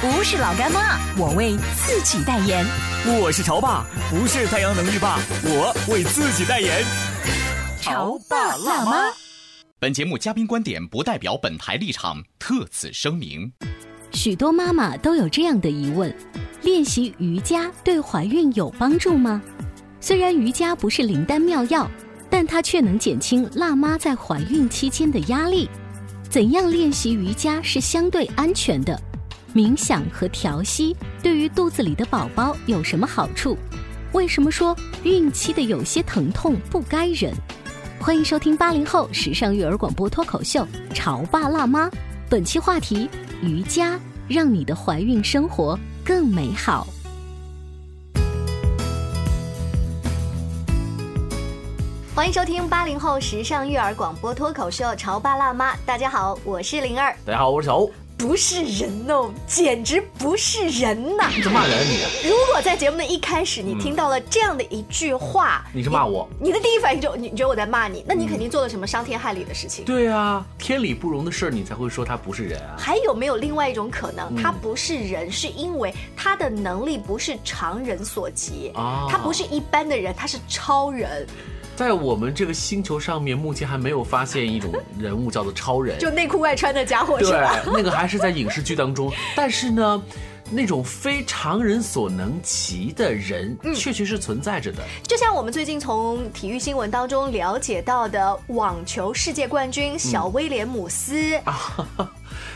不是老干妈，我为自己代言。我是潮爸，不是太阳能浴霸，我为自己代言。潮爸辣妈。本节目嘉宾观点不代表本台立场，特此声明。许多妈妈都有这样的疑问。练习瑜伽对怀孕有帮助吗？虽然瑜伽不是灵丹妙药，但它却能减轻辣妈在怀孕期间的压力。怎样练习瑜伽是相对安全的？冥想和调息对于肚子里的宝宝有什么好处？为什么说孕期的有些疼痛不该忍？欢迎收听八零后时尚育儿广播脱口秀《潮爸辣妈》，本期话题：瑜伽让你的怀孕生活。更美好。欢迎收听八零后时尚育儿广播脱口秀《潮爸辣妈》，大家好，我是灵儿，大家好，我是小欧。不是人哦，简直不是人呐！你骂人你？如果在节目的一开始你听到了这样的一句话，你是骂我？你的第一反应就你觉得我在骂你？那你肯定做了什么伤天害理的事情？对啊，天理不容的事儿，你才会说他不是人啊。还有没有另外一种可能？他不是人，是因为他的能力不是常人所及啊，他不是一般的人，他是超人。在我们这个星球上面，目前还没有发现一种人物叫做超人，就内裤外穿的家伙是吧？对，那个还是在影视剧当中。但是呢，那种非常人所能及的人，确实是存在着的。就像我们最近从体育新闻当中了解到的，网球世界冠军小威廉姆斯 啊。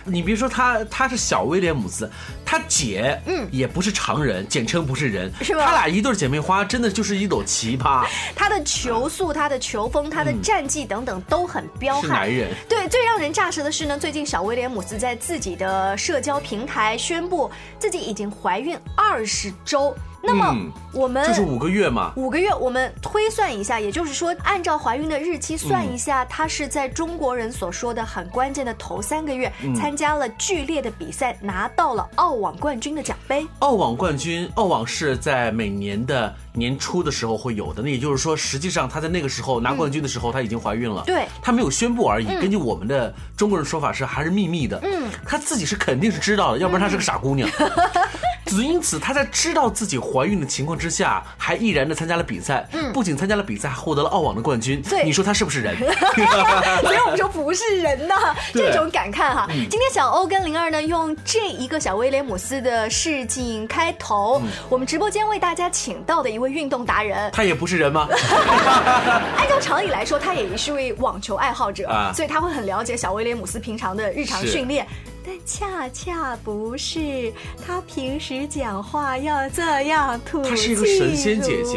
你别说他，他是小威廉姆斯，他姐，嗯，也不是常人，简称不是人，是吧？他俩一对姐妹花，真的就是一朵奇葩。他的球速、他的球风、他的战绩等等都很彪悍。是男人。对，最让人咋舌的是呢，最近小威廉姆斯在自己的社交平台宣布自己已经怀孕二十周。那么我们就是五个月嘛，五个月，我们推算一下，也就是说，按照怀孕的日期算一下，她是在中国人所说的很关键的头三个月，参加了剧烈的比赛，拿到了澳网冠军的奖杯。澳网冠军，澳网是在每年的年初的时候会有的，那也就是说，实际上她在那个时候拿冠军的时候，她已经怀孕了。对，她没有宣布而已。根据我们的中国人说法是还是秘密的。嗯，她自己是肯定是知道的，要不然她是个傻姑娘。只因此，她在知道自己怀孕的情况之下，还毅然的参加了比赛。嗯，不仅参加了比赛，还获得了澳网的冠军。对，你说她是不是人？所以我们说不是人呐，这种感慨哈。今天小欧跟灵儿呢，用这一个小威廉姆斯的事情开头，我们直播间为大家请到的一位运动达人，他也不是人吗？按照常理来说，他也是位网球爱好者，所以他会很了解小威廉姆斯平常的日常训练。但恰恰不是，他平时讲话要这样吐气如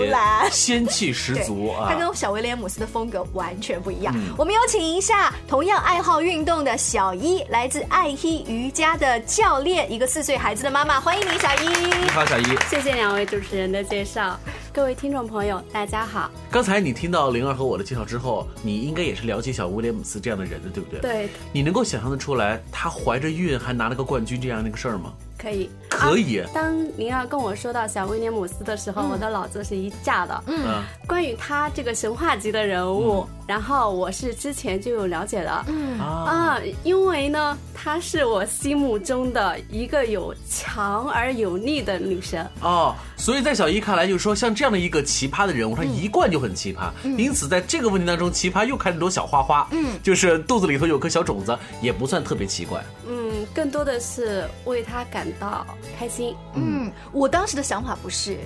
兰，仙气十足啊！他跟小威廉姆斯的风格完全不一样。我们有请一下同样爱好运动的小一，来自爱伊瑜伽的教练，一个四岁孩子的妈妈，欢迎你，小一。你好，小一。谢谢两位主持人的介绍。各位听众朋友，大家好。刚才你听到灵儿和我的介绍之后，你应该也是了解小威廉姆斯这样的人的，对不对？对。你能够想象得出来，他怀着孕还拿了个冠军这样的一个事儿吗？可以，可以。当您要跟我说到小威廉姆斯的时候，我的脑子是一炸的。嗯，关于他这个神话级的人物，然后我是之前就有了解的。嗯啊，因为呢，她是我心目中的一个有强而有力的女神。哦，所以在小姨看来，就是说像这样的一个奇葩的人物，她一贯就很奇葩。因此，在这个问题当中，奇葩又开了朵小花花。嗯，就是肚子里头有颗小种子，也不算特别奇怪。嗯，更多的是为他感到开心。嗯，我当时的想法不是。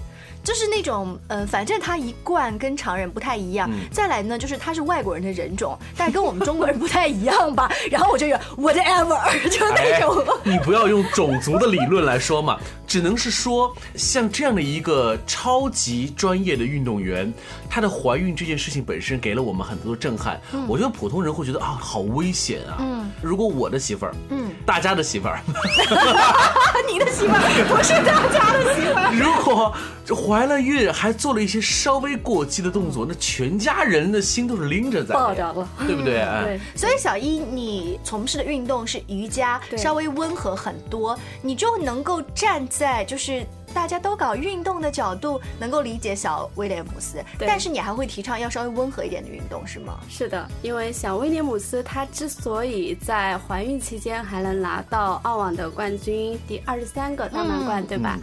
就是那种，呃，反正他一贯跟常人不太一样。再来呢，就是他是外国人的人种，但跟我们中国人不太一样吧。然后我就有 whatever，就那种。你不要用种族的理论来说嘛，只能是说，像这样的一个超级专业的运动员，她的怀孕这件事情本身给了我们很多的震撼。我觉得普通人会觉得啊，好危险啊。嗯。如果我的媳妇儿，嗯，大家的媳妇儿，你的媳妇儿不是大家的媳妇儿。如果怀了孕还做了一些稍微过激的动作，那全家人的心都是拎着在，爆掉了，对不对？对。所以小一，你从事的运动是瑜伽，稍微温和很多，你就能够站在就是大家都搞运动的角度，能够理解小威廉姆斯。但是你还会提倡要稍微温和一点的运动，是吗？是的，因为小威廉姆斯她之所以在怀孕期间还能拿到澳网的冠军，第二十三个大满贯，对吧？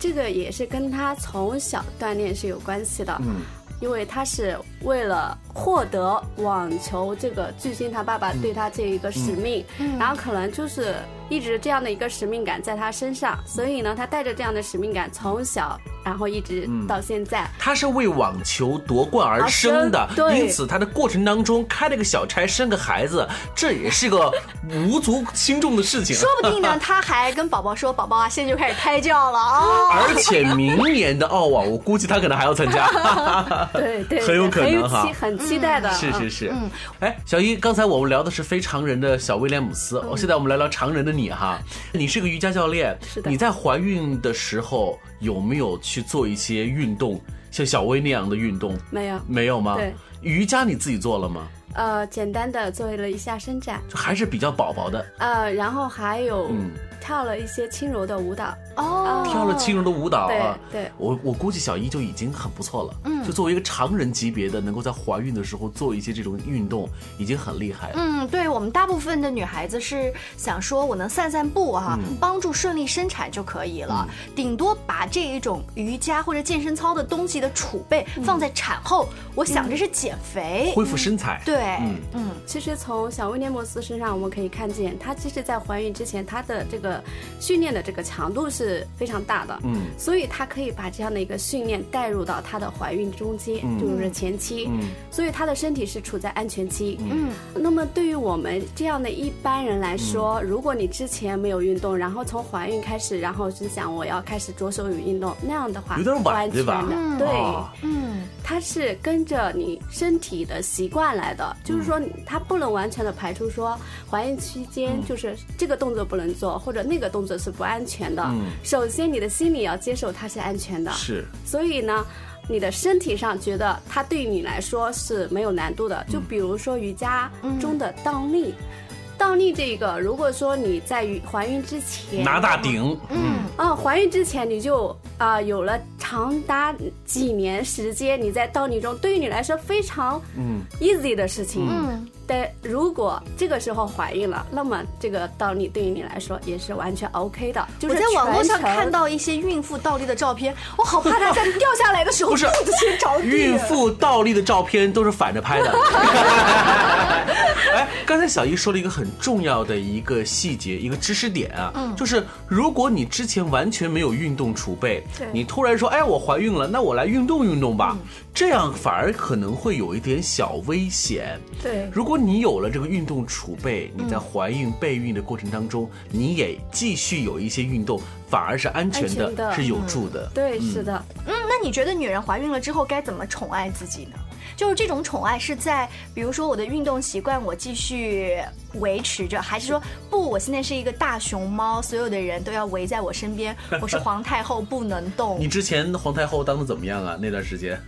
这个也是跟他从小锻炼是有关系的，嗯，因为他是为了获得网球这个巨星，他爸爸对他这一个使命，然后可能就是一直这样的一个使命感在他身上，所以呢，他带着这样的使命感从小。然后一直到现在，他是为网球夺冠而生的，因此他的过程当中开了个小差，生个孩子，这也是个无足轻重的事情。说不定呢，他还跟宝宝说：“宝宝啊，现在就开始胎教了啊！”而且明年的澳网，我估计他可能还要参加。对对，很有可能哈，很期待的。是是是，嗯，哎，小一，刚才我们聊的是非常人的小威廉姆斯，我现在我们来聊常人的你哈，你是个瑜伽教练，是的，你在怀孕的时候有没有去做一些运动，像小薇那样的运动？没有，没有吗？对，瑜伽你自己做了吗？呃，简单的做了一下伸展，还是比较薄薄的。呃，然后还有跳了一些轻柔的舞蹈。哦，跳了轻柔的舞蹈啊！对，我我估计小一就已经很不错了。嗯，就作为一个常人级别的，能够在怀孕的时候做一些这种运动，已经很厉害了。嗯，对我们大部分的女孩子是想说，我能散散步哈，帮助顺利生产就可以了。顶多把这一种瑜伽或者健身操的东西的储备放在产后，我想着是减肥、恢复身材。对，嗯嗯。其实从小威廉姆斯身上，我们可以看见，她其实，在怀孕之前，她的这个训练的这个强度是。非常大的，嗯，所以她可以把这样的一个训练带入到她的怀孕中间，就是前期，嗯，所以她的身体是处在安全期，嗯。那么对于我们这样的一般人来说，如果你之前没有运动，然后从怀孕开始，然后是想我要开始着手于运动，那样的话有点晚，对吧？对，嗯，它是跟着你身体的习惯来的，就是说它不能完全的排除说怀孕期间就是这个动作不能做，或者那个动作是不安全的。首先，你的心理要接受它是安全的，是。所以呢，你的身体上觉得它对于你来说是没有难度的。就比如说瑜伽中的倒立，倒立这个，如果说你在怀孕之前拿大顶，嗯，啊，怀孕之前你就啊有了长达几年时间你在倒立中，对于你来说非常嗯。easy 的事情，嗯。但如果这个时候怀孕了，那么这个倒立对于你来说也是完全 OK 的。我在网络上看到一些孕妇倒立的照片，我好怕她在掉下来的时候 肚子先着地。孕妇倒立的照片都是反着拍的。哎，刚才小姨说了一个很重要的一个细节，一个知识点啊，就是如果你之前完全没有运动储备，你突然说，哎，我怀孕了，那我来运动运动吧，这样反而可能会有一点小危险。对，如果你有了这个运动储备，你在怀孕备孕的过程当中，你也继续有一些运动，反而是安全的，是有助的。对，是的。嗯，那你觉得女人怀孕了之后该怎么宠爱自己呢？就是这种宠爱是在，比如说我的运动习惯我继续维持着，还是说不，我现在是一个大熊猫，所有的人都要围在我身边，我是皇太后不能动。你之前皇太后当的怎么样啊？那段时间？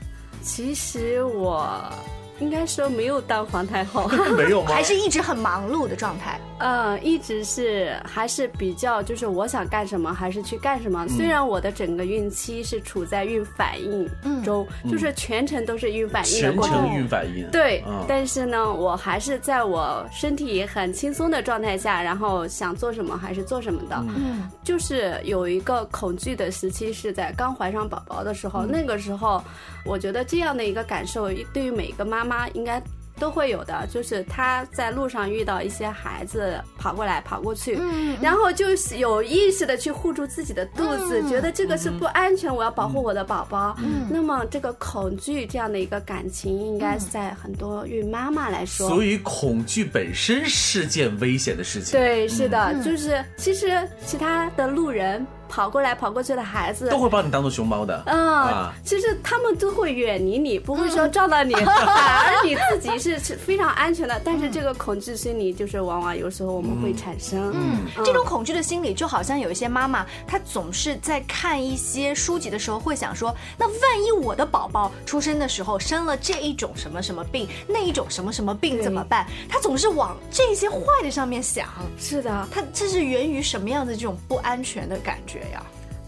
其实我。应该说没有当皇太后，没有吗？还是一直很忙碌的状态。呃，一直是还是比较，就是我想干什么还是去干什么。虽然我的整个孕期是处在孕反应中，就是全程都是孕反应的过程。全程孕反应。对，但是呢，我还是在我身体很轻松的状态下，然后想做什么还是做什么的。嗯，就是有一个恐惧的时期是在刚怀上宝宝的时候，那个时候，我觉得这样的一个感受对于每一个妈妈。妈应该都会有的，就是他在路上遇到一些孩子跑过来跑过去，嗯，然后就是有意识的去护住自己的肚子，觉得这个是不安全，我要保护我的宝宝。嗯，那么这个恐惧这样的一个感情，应该是在很多孕妈妈来说，所以恐惧本身是件危险的事情。对，是的，就是其实其他的路人。跑过来跑过去的孩子都会把你当做熊猫的，嗯，其实他们都会远离你，不会说撞到你，反 而你自己是非常安全的。但是这个恐惧心理就是往往有时候我们会产生，嗯，这种恐惧的心理就好像有一些妈妈，她总是在看一些书籍的时候会想说，那万一我的宝宝出生的时候生了这一种什么什么病，那一种什么什么病怎么办？她总是往这些坏的上面想。是的，她这是源于什么样的这种不安全的感觉？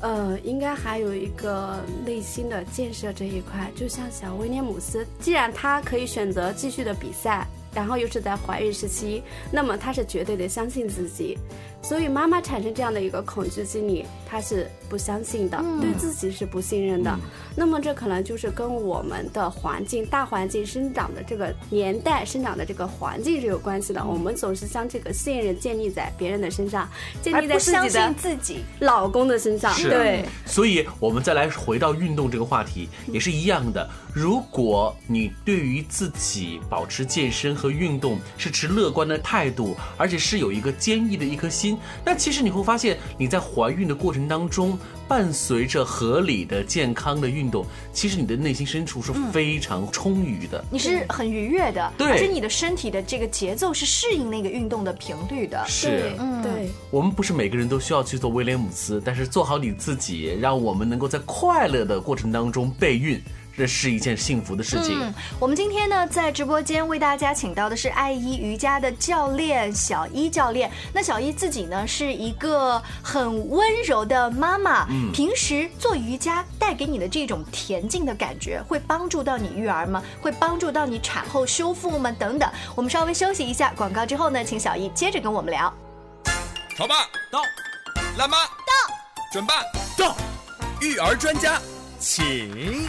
呃，应该还有一个内心的建设这一块，就像小威廉姆斯，既然他可以选择继续的比赛。然后又是在怀孕时期，那么他是绝对的相信自己，所以妈妈产生这样的一个恐惧心理，她是不相信的，对自己是不信任的。那么这可能就是跟我们的环境、大环境生长的这个年代、生长的这个环境是有关系的。我们总是将这个信任建立在别人的身上，建立在自己的自己老公的身上。对，所以我们再来回到运动这个话题，也是一样的。如果你对于自己保持健身和运动是持乐观的态度，而且是有一个坚毅的一颗心，那其实你会发现你在怀孕的过程当中，伴随着合理的健康的运动，其实你的内心深处是非常充裕的，你是很愉悦的，对，而且你的身体的这个节奏是适应那个运动的频率的，是，嗯，对。我们不是每个人都需要去做威廉姆斯，但是做好你自己，让我们能够在快乐的过程当中备孕。这是一件幸福的事情。嗯，我们今天呢，在直播间为大家请到的是爱一瑜伽的教练小一教练。那小一自己呢，是一个很温柔的妈妈。嗯，平时做瑜伽带给你的这种恬静的感觉，会帮助到你育儿吗？会帮助到你产后修复吗？等等。我们稍微休息一下广告之后呢，请小一接着跟我们聊。潮爸到，辣妈到，准爸到，育儿专家请。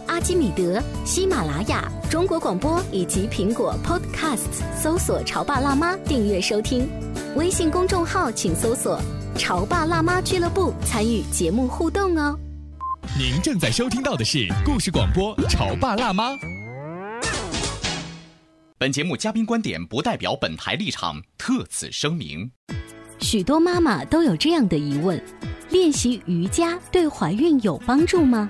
阿基米德、喜马拉雅、中国广播以及苹果 Podcasts，搜索“潮爸辣妈”订阅收听。微信公众号请搜索“潮爸辣妈俱乐部”，参与节目互动哦。您正在收听到的是故事广播《潮爸辣妈》。本节目嘉宾观点不代表本台立场，特此声明。许多妈妈都有这样的疑问。练习瑜伽对怀孕有帮助吗？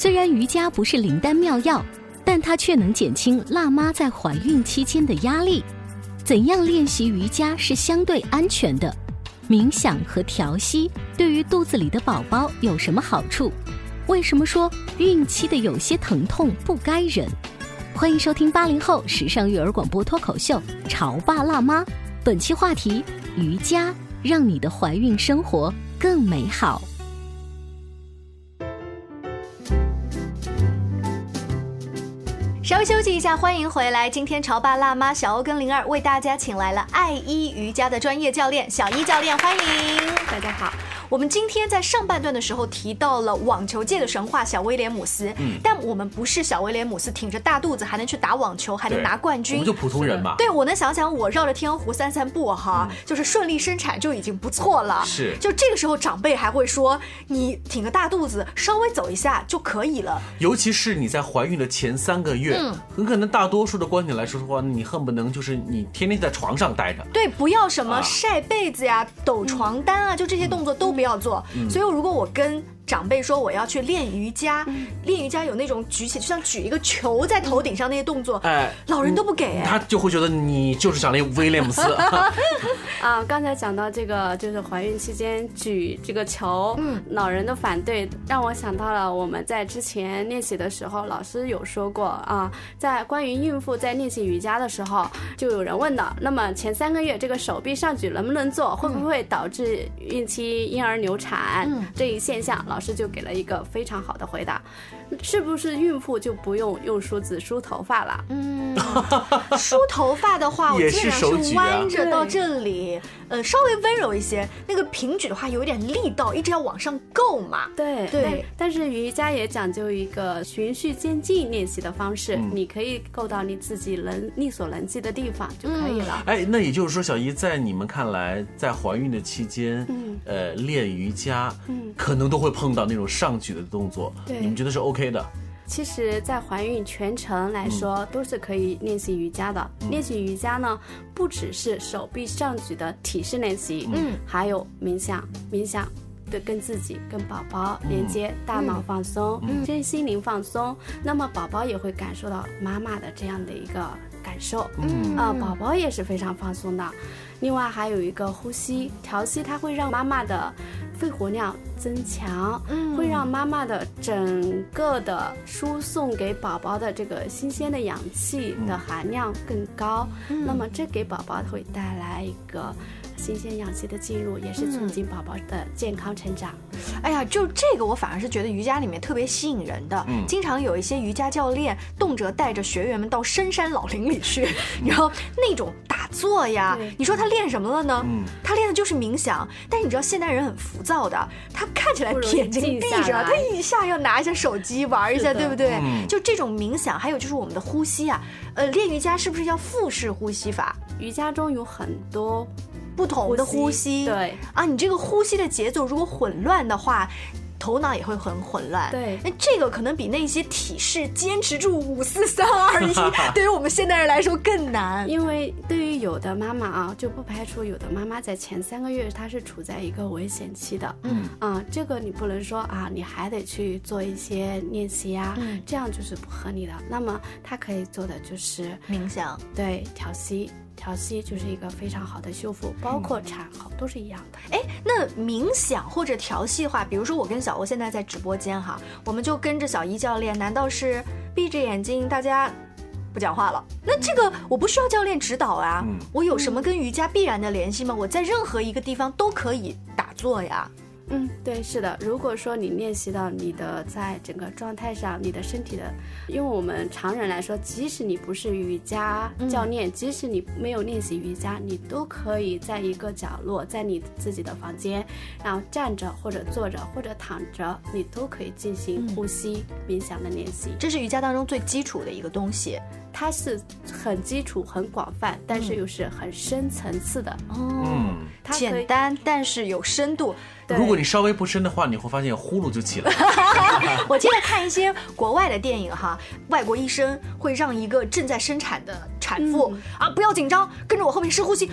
虽然瑜伽不是灵丹妙药，但它却能减轻辣妈在怀孕期间的压力。怎样练习瑜伽是相对安全的？冥想和调息对于肚子里的宝宝有什么好处？为什么说孕期的有些疼痛不该忍？欢迎收听八零后时尚育儿广播脱口秀《潮爸辣妈》，本期话题：瑜伽让你的怀孕生活。更美好。稍微休息一下，欢迎回来。今天潮爸辣妈小欧跟灵儿为大家请来了爱一瑜伽的专业教练小一教练，欢迎大家好。我们今天在上半段的时候提到了网球界的神话小威廉姆斯，嗯，但我们不是小威廉姆斯，挺着大肚子还能去打网球，还能拿冠军，我们就普通人嘛。对，我能想想，我绕着天鹅湖散散步哈，就是顺利生产就已经不错了。是，就这个时候长辈还会说，你挺个大肚子，稍微走一下就可以了。尤其是你在怀孕的前三个月，嗯，很可能大多数的观点来说的话，你恨不能就是你天天在床上待着。对，不要什么晒被子呀、抖床单啊，就这些动作都不要做。所以，如果我跟长辈说我要去练瑜伽，练瑜伽有那种举起，就像举一个球在头顶上那些动作，哎，老人都不给，他就会觉得你就是想练威廉姆斯。啊，刚才讲到这个，就是怀孕期间举这个球，嗯，老人的反对让我想到了我们在之前练习的时候，老师有说过啊，在关于孕妇在练习瑜伽的时候，就有人问的，那么前三个月这个手臂上举能不能做，会不会导致孕期婴儿流产这一现象？老师就给了一个非常好的回答，是不是孕妇就不用用梳子梳头发了？嗯，梳头发的话，我基本上是弯着到这里，呃，稍微温柔一些。那个平举的话，有点力道，一直要往上够嘛。对对。但是瑜伽也讲究一个循序渐进练习的方式，你可以够到你自己能力所能及的地方就可以了。哎，那也就是说，小姨在你们看来，在怀孕的期间，嗯，呃，练瑜伽，嗯，可能都会碰。碰到那种上举的动作，你们觉得是 OK 的？其实，在怀孕全程来说，都是可以练习瑜伽的。练习瑜伽呢，不只是手臂上举的体式练习，嗯，还有冥想，冥想的跟自己、跟宝宝连接，大脑放松，身心灵放松，那么宝宝也会感受到妈妈的这样的一个感受，嗯啊，宝宝也是非常放松的。另外还有一个呼吸调息，它会让妈妈的。肺活量增强，嗯，会让妈妈的整个的输送给宝宝的这个新鲜的氧气的含量更高，那么这给宝宝会带来一个。新鲜氧气的进入也是促进宝宝的健康成长。哎呀，就这个我反而是觉得瑜伽里面特别吸引人的。嗯，经常有一些瑜伽教练动辄带着学员们到深山老林里去，然后那种打坐呀，你说他练什么了呢？嗯，他练的就是冥想。但是你知道现代人很浮躁的，他看起来眼睛闭着，他一下要拿一下手机玩一下，对不对？就这种冥想，还有就是我们的呼吸啊，呃，练瑜伽是不是要腹式呼吸法？瑜伽中有很多。不同的呼吸，对啊，你这个呼吸的节奏如果混乱的话，头脑也会很混乱。对，那这个可能比那些体式坚持住五四三二一，对于我们现代人来说更难。因为对于有的妈妈啊，就不排除有的妈妈在前三个月她是处在一个危险期的。嗯啊，这个你不能说啊，你还得去做一些练习呀，这样就是不合理的。那么她可以做的就是冥想，对，调息。调息就是一个非常好的修复，包括产后都是一样的。哎，那冥想或者调息的话，比如说我跟小欧现在在直播间哈，我们就跟着小一教练，难道是闭着眼睛大家不讲话了？那这个我不需要教练指导啊，我有什么跟瑜伽必然的联系吗？我在任何一个地方都可以打坐呀。嗯，对，是的。如果说你练习到你的在整个状态上，你的身体的，因为我们常人来说，即使你不是瑜伽教练，即使你没有练习瑜伽，你都可以在一个角落，在你自己的房间，然后站着或者坐着或者躺着，你都可以进行呼吸冥想的练习。这是瑜伽当中最基础的一个东西。它是很基础、很广泛，但是又是很深层次的。哦，简单但是有深度。如果你稍微不深的话，你会发现呼噜就起来了。我记得看一些国外的电影哈，外国医生会让一个正在生产的产妇啊不要紧张，跟着我后面深呼吸。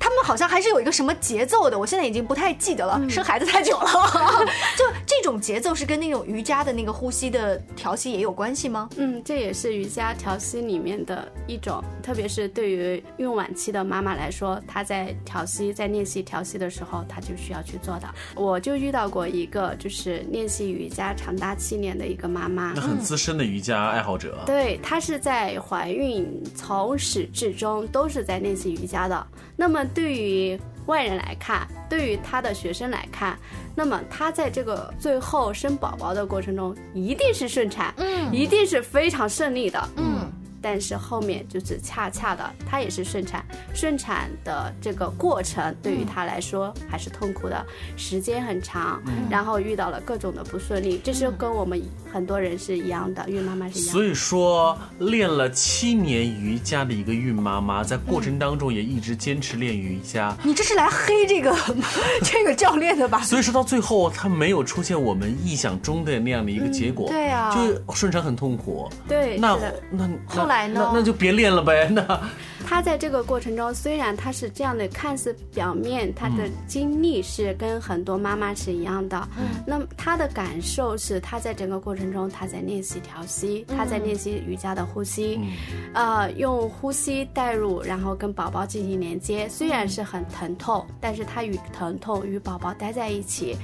他们好像还是有一个什么节奏的，我现在已经不太记得了，生孩子太久了。就这种节奏是跟那种瑜伽的那个呼吸的调息也有关系吗？嗯，这也是瑜伽调息里面的一种，特别是对于孕晚期的妈妈来说，她在调息、在练习调息的时候，她就需要去做的。我就遇到过一个，就是练习瑜伽长达七年的一个妈妈，那很资深的瑜伽爱好者。对，她是在怀孕从始至终都是在练习瑜伽的。那么对于外人来看，对于她的学生来看，那么她在这个最后生宝宝的过程中，一定是顺产，嗯，一定是非常顺利的，嗯。但是后面就是恰恰的，她也是顺产，顺产的这个过程对于她来说还是痛苦的，时间很长，然后遇到了各种的不顺利，这是跟我们很多人是一样的，孕妈妈是一样。所以说，练了七年瑜伽的一个孕妈妈，在过程当中也一直坚持练瑜伽。你这是来黑这个 这个教练的吧？所以说到最后，她没有出现我们意想中的那样的一个结果。对啊，就顺产很痛苦。对，那那那。那那就别练了呗。那 他在这个过程中，虽然他是这样的，看似表面他的经历是跟很多妈妈是一样的，嗯，那么他的感受是他在整个过程中他在练习调息，他在练习瑜伽的呼吸，呃，用呼吸带入，然后跟宝宝进行连接，虽然是很疼痛，但是他与疼痛与宝宝待在一起。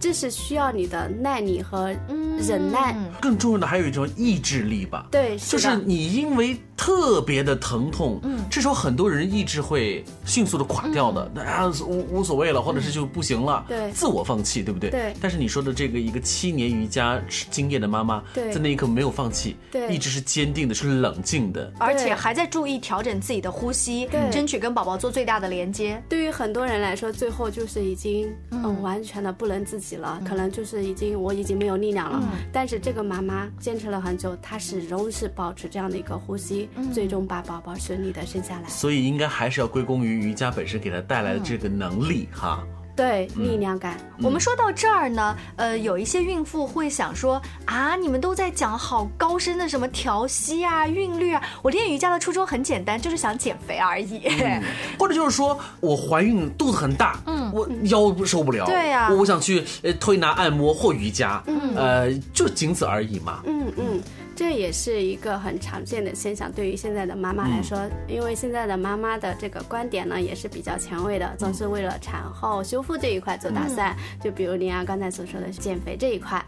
这是需要你的耐力和忍耐，更重要的还有一种意志力吧。对，就是你因为特别的疼痛，嗯，这时候很多人意志会迅速的垮掉的，那无无所谓了，或者是就不行了，对，自我放弃，对不对？对。但是你说的这个一个七年瑜伽经验的妈妈，在那一刻没有放弃，对，一直是坚定的，是冷静的，而且还在注意调整自己的呼吸，对，争取跟宝宝做最大的连接。对于很多人来说，最后就是已经嗯。完全的不能自己。了，可能就是已经我已经没有力量了。但是这个妈妈坚持了很久，她始终是保持这样的一个呼吸，最终把宝宝顺利的生下来。所以应该还是要归功于瑜伽本身给她带来的这个能力哈。对力量感，我们说到这儿呢，呃，有一些孕妇会想说啊，你们都在讲好高深的什么调息啊、韵律啊，我练瑜伽的初衷很简单，就是想减肥而已。或者就是说我怀孕肚子很大，嗯，我腰受不了，对呀，我想去呃推拿按摩或瑜伽，嗯，呃，就仅此而已嘛。嗯嗯。这也是一个很常见的现象，对于现在的妈妈来说，因为现在的妈妈的这个观点呢，也是比较前卫的，总是为了产后修复这一块做打算。就比如林阳刚才所说的减肥这一块，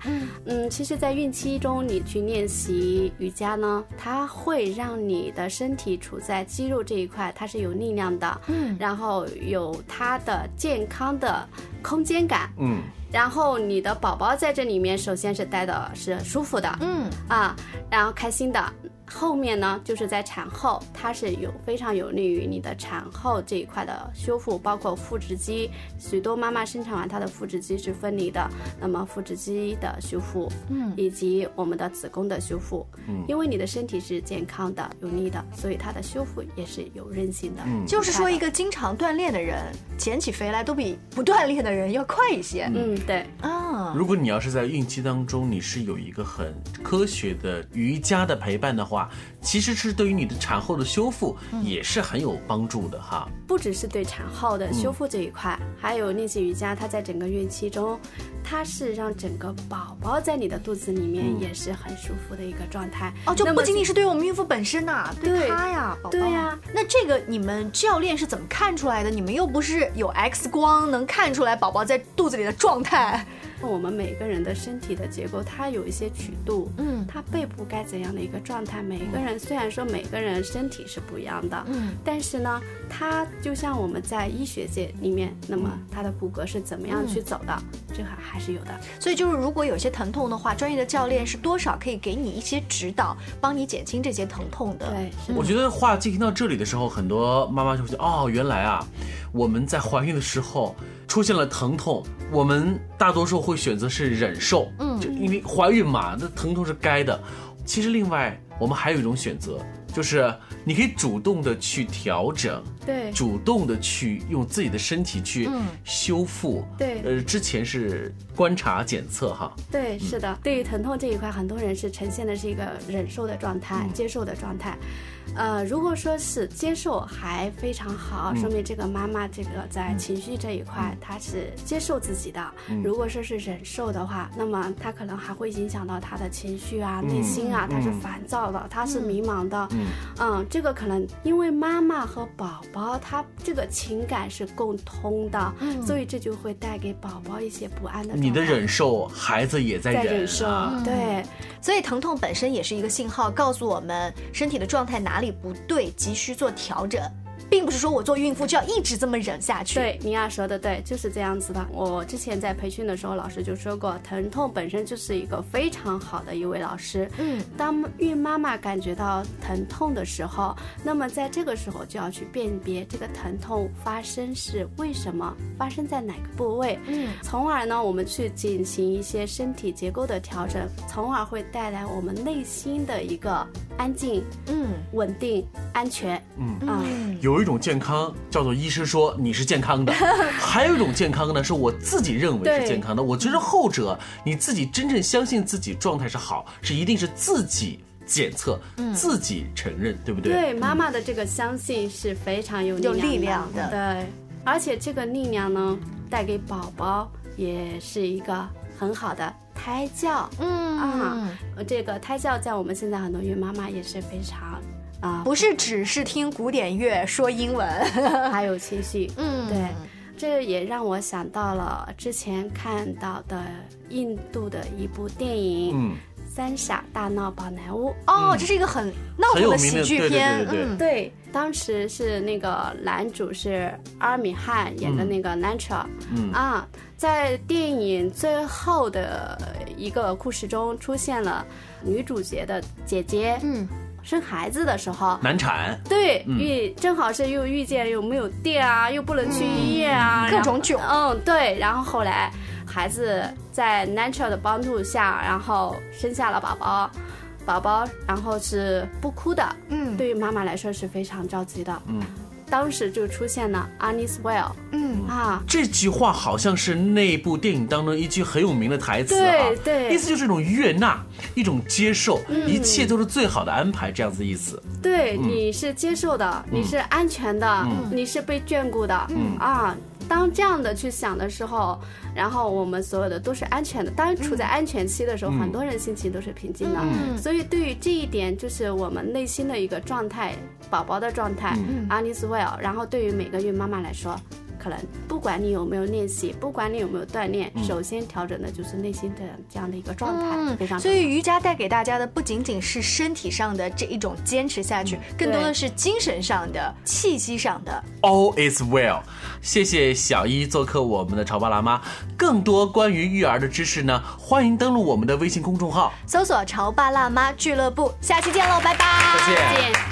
嗯，其实，在孕期中你去练习瑜伽呢，它会让你的身体处在肌肉这一块，它是有力量的，嗯，然后有它的健康的空间感，嗯。然后你的宝宝在这里面，首先是待的是舒服的，嗯啊，然后开心的。后面呢，就是在产后，它是有非常有利于你的产后这一块的修复，包括腹直肌。许多妈妈生产完，她的腹直肌是分离的，那么腹直肌的修复，嗯，以及我们的子宫的修复，嗯，因为你的身体是健康的、有力的，所以它的修复也是有韧性的。嗯，就是说，一个经常锻炼的人，减起肥来都比不锻炼的人要快一些。嗯，对。啊，如果你要是在孕期当中，你是有一个很科学的瑜伽的陪伴的话。其实是对于你的产后的修复也是很有帮助的哈。不只是对产后的修复这一块，还有练习瑜伽，它在整个孕期中，它是让整个宝宝在你的肚子里面也是很舒服的一个状态。哦，就不仅仅是对我们孕妇本身呐，对他呀，宝宝。对呀。那这个你们教练是怎么看出来的？你们又不是有 X 光能看出来宝宝在肚子里的状态？我们每个人的身体的结构，它有一些曲度，嗯，它背部该怎样的一个状态？每个人虽然说每个人身体是不一样的，嗯，但是呢，它就像我们在医学界里面，那么它的骨骼是怎么样去走的？这还还是有的。所以就是如果有些疼痛的话，专业的教练是多少可以给你一些指导，帮你减轻这些疼痛的。对，我觉得话进行到这里的时候，很多妈妈就会哦，原来啊，我们在怀孕的时候。出现了疼痛，我们大多数会选择是忍受，嗯，就因为怀孕嘛，那疼痛是该的。其实另外，我们还有一种选择，就是你可以主动的去调整，对，主动的去用自己的身体去修复，对，呃，之前是观察检测哈，对，是的。对于疼痛这一块，很多人是呈现的是一个忍受的状态，接受的状态。呃，如果说是接受还非常好，说明这个妈妈这个在情绪这一块她是接受自己的。如果说是忍受的话，那么她可能还会影响到她的情绪啊、内心啊，她是烦躁的，她是迷茫的。嗯，这个可能因为妈妈和宝宝她这个情感是共通的，所以这就会带给宝宝一些不安的。你的忍受，孩子也在忍受，对。所以疼痛本身也是一个信号，告诉我们身体的状态哪哪里不对，急需做调整。并不是说我做孕妇就要一直这么忍下去。对，尼亚说的对，就是这样子的。我之前在培训的时候，老师就说过，疼痛本身就是一个非常好的一位老师。嗯，当孕妈妈感觉到疼痛的时候，那么在这个时候就要去辨别这个疼痛发生是为什么，发生在哪个部位。嗯，从而呢，我们去进行一些身体结构的调整，从而会带来我们内心的一个安静、嗯，稳定、安全。嗯啊，有。一种健康叫做医师说你是健康的，还有一种健康呢，是我自己认为是健康的。我觉得后者你自己真正相信自己状态是好，是一定是自己检测，自己承认，对不对？对，妈妈的这个相信是非常有有力量量的对，而且这个力量呢，带给宝宝也是一个很好的胎教。嗯啊，呃这个胎教在我们现在很多孕妈妈也是非常啊，不是只是听古典乐说英文，还有情绪。嗯。对，这也让我想到了之前看到的印度的一部电影嗯，《三傻大闹宝莱坞》。哦，这是一个很闹腾的喜剧片，对对对嗯。对，当时是那个男主是阿米汉演的那个 Nancha，嗯。啊，在电影最后的一个故事中出现了女主角的姐姐，嗯，生孩子的时候。难产，对，嗯。遇正好是又遇见又没有电啊，又不能去医院啊，各种囧。嗯，对，然后后来孩子在 Nature 的帮助下，然后生下了宝宝，宝宝然后是不哭的，嗯。对于妈妈来说是非常着急的，嗯，当时就出现了 Anis Well，嗯。啊，这句话好像是那部电影当中一句很有名的台词哈，对对。意思就是一种悦纳，一种接受，一切都是最好的安排，这样子的意思。对，嗯。你是接受的，你是安全的，你是被眷顾的，嗯。啊。当这样的去想的时候，然后我们所有的都是安全的。当然，处在安全期的时候，嗯很多人心情都是平静的。嗯所以，对于这一点，就是我们内心的一个状态，宝宝的状态嗯 a n i s well。然后，对于每个孕妈妈来说，可能不管你有没有练习，不管你有没有锻炼，嗯首先调整的就是内心的这样的一个状态，嗯非常所以瑜伽带给大家的不仅仅是身体上的这一种坚持下去，更多的是精神上的、气息上的。All is well。谢谢小一做客我们的潮爸辣妈。更多关于育儿的知识呢，欢迎登录我们的微信公众号。搜索“潮爸辣妈俱乐部”，下期见喽，拜拜。再见。再见。